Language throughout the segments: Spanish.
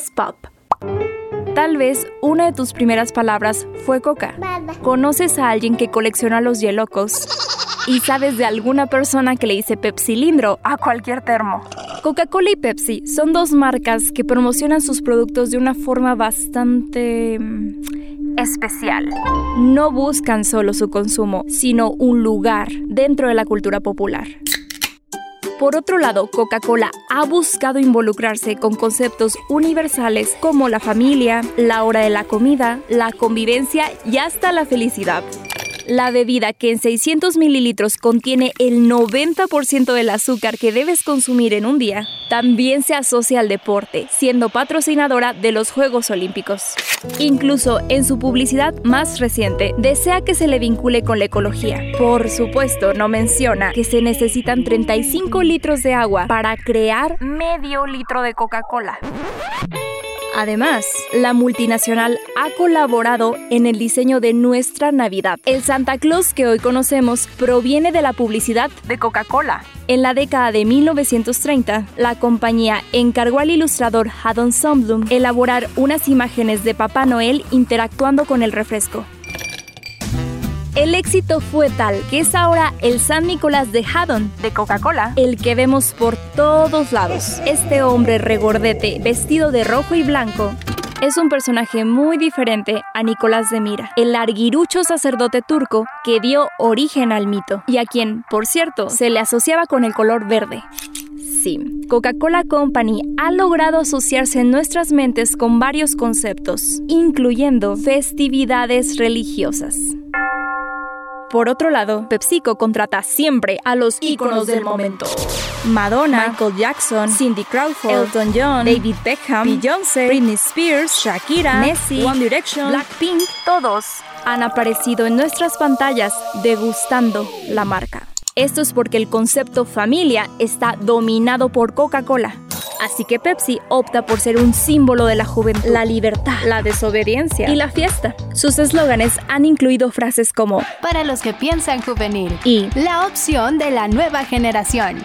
es pop. Tal vez una de tus primeras palabras fue coca. ¿Conoces a alguien que colecciona los hielocos? ¿Y sabes de alguna persona que le dice pepsilindro a cualquier termo? Coca-Cola y Pepsi son dos marcas que promocionan sus productos de una forma bastante mm, especial. No buscan solo su consumo, sino un lugar dentro de la cultura popular. Por otro lado, Coca-Cola ha buscado involucrarse con conceptos universales como la familia, la hora de la comida, la convivencia y hasta la felicidad. La bebida que en 600 mililitros contiene el 90% del azúcar que debes consumir en un día, también se asocia al deporte, siendo patrocinadora de los Juegos Olímpicos. Incluso en su publicidad más reciente, desea que se le vincule con la ecología. Por supuesto, no menciona que se necesitan 35 litros de agua para crear medio litro de Coca-Cola. Además, la multinacional ha colaborado en el diseño de nuestra Navidad. El Santa Claus que hoy conocemos proviene de la publicidad de Coca-Cola. En la década de 1930, la compañía encargó al ilustrador Haddon Sundblom elaborar unas imágenes de Papá Noel interactuando con el refresco. El éxito fue tal que es ahora el San Nicolás de Haddon, de Coca-Cola, el que vemos por todos lados. Este hombre regordete, vestido de rojo y blanco, es un personaje muy diferente a Nicolás de Mira, el larguirucho sacerdote turco que dio origen al mito y a quien, por cierto, se le asociaba con el color verde. Sí, Coca-Cola Company ha logrado asociarse en nuestras mentes con varios conceptos, incluyendo festividades religiosas. Por otro lado, PepsiCo contrata siempre a los íconos del momento. Madonna, Michael Jackson, Cindy Crawford, Elton John, David Beckham, Beyoncé, Britney Spears, Shakira, Nessie, One Direction, Blackpink, todos han aparecido en nuestras pantallas degustando la marca. Esto es porque el concepto familia está dominado por Coca-Cola. Así que Pepsi opta por ser un símbolo de la juventud, la libertad, la desobediencia y la fiesta. Sus eslóganes han incluido frases como Para los que piensan juvenil y la opción de la nueva generación.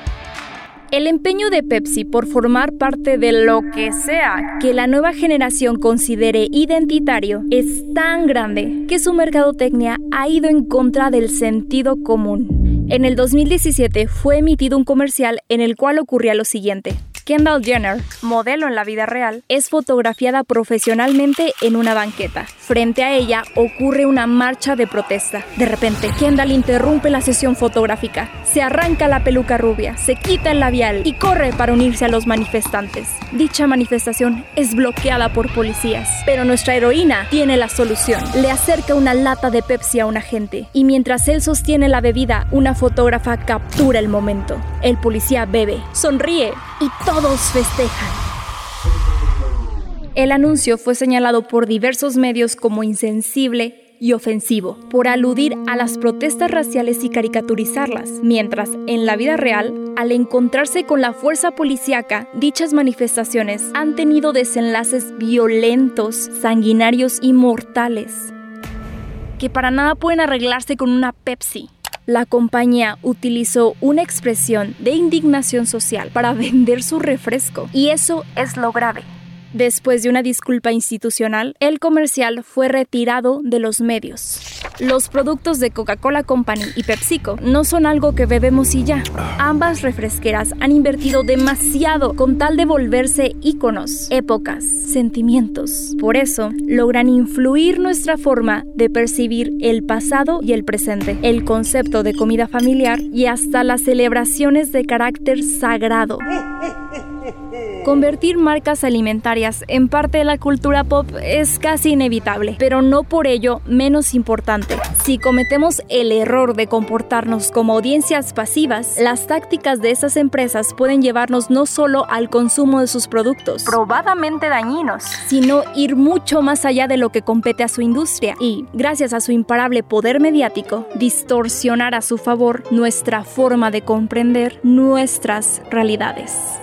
El empeño de Pepsi por formar parte de lo que sea que la nueva generación considere identitario es tan grande que su mercadotecnia ha ido en contra del sentido común. En el 2017 fue emitido un comercial en el cual ocurría lo siguiente. Kendall Jenner, modelo en la vida real, es fotografiada profesionalmente en una banqueta. Frente a ella ocurre una marcha de protesta. De repente, Kendall interrumpe la sesión fotográfica, se arranca la peluca rubia, se quita el labial y corre para unirse a los manifestantes. Dicha manifestación es bloqueada por policías, pero nuestra heroína tiene la solución. Le acerca una lata de Pepsi a un agente y mientras él sostiene la bebida, una fotógrafa captura el momento. El policía bebe, sonríe y todos festejan. El anuncio fue señalado por diversos medios como insensible y ofensivo, por aludir a las protestas raciales y caricaturizarlas, mientras en la vida real, al encontrarse con la fuerza policíaca, dichas manifestaciones han tenido desenlaces violentos, sanguinarios y mortales, que para nada pueden arreglarse con una Pepsi la compañía utilizó una expresión de indignación social para vender su refresco. Y eso es lo grave. Después de una disculpa institucional, el comercial fue retirado de los medios. Los productos de Coca-Cola Company y PepsiCo no son algo que bebemos y ya. Ambas refresqueras han invertido demasiado con tal de volverse íconos, épocas, sentimientos. Por eso, logran influir nuestra forma de percibir el pasado y el presente, el concepto de comida familiar y hasta las celebraciones de carácter sagrado. Convertir marcas alimentarias en parte de la cultura pop es casi inevitable, pero no por ello menos importante. Si cometemos el error de comportarnos como audiencias pasivas, las tácticas de esas empresas pueden llevarnos no solo al consumo de sus productos, probadamente dañinos, sino ir mucho más allá de lo que compete a su industria y, gracias a su imparable poder mediático, distorsionar a su favor nuestra forma de comprender nuestras realidades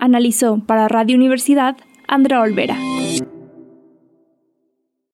analizó para Radio Universidad Andrea Olvera.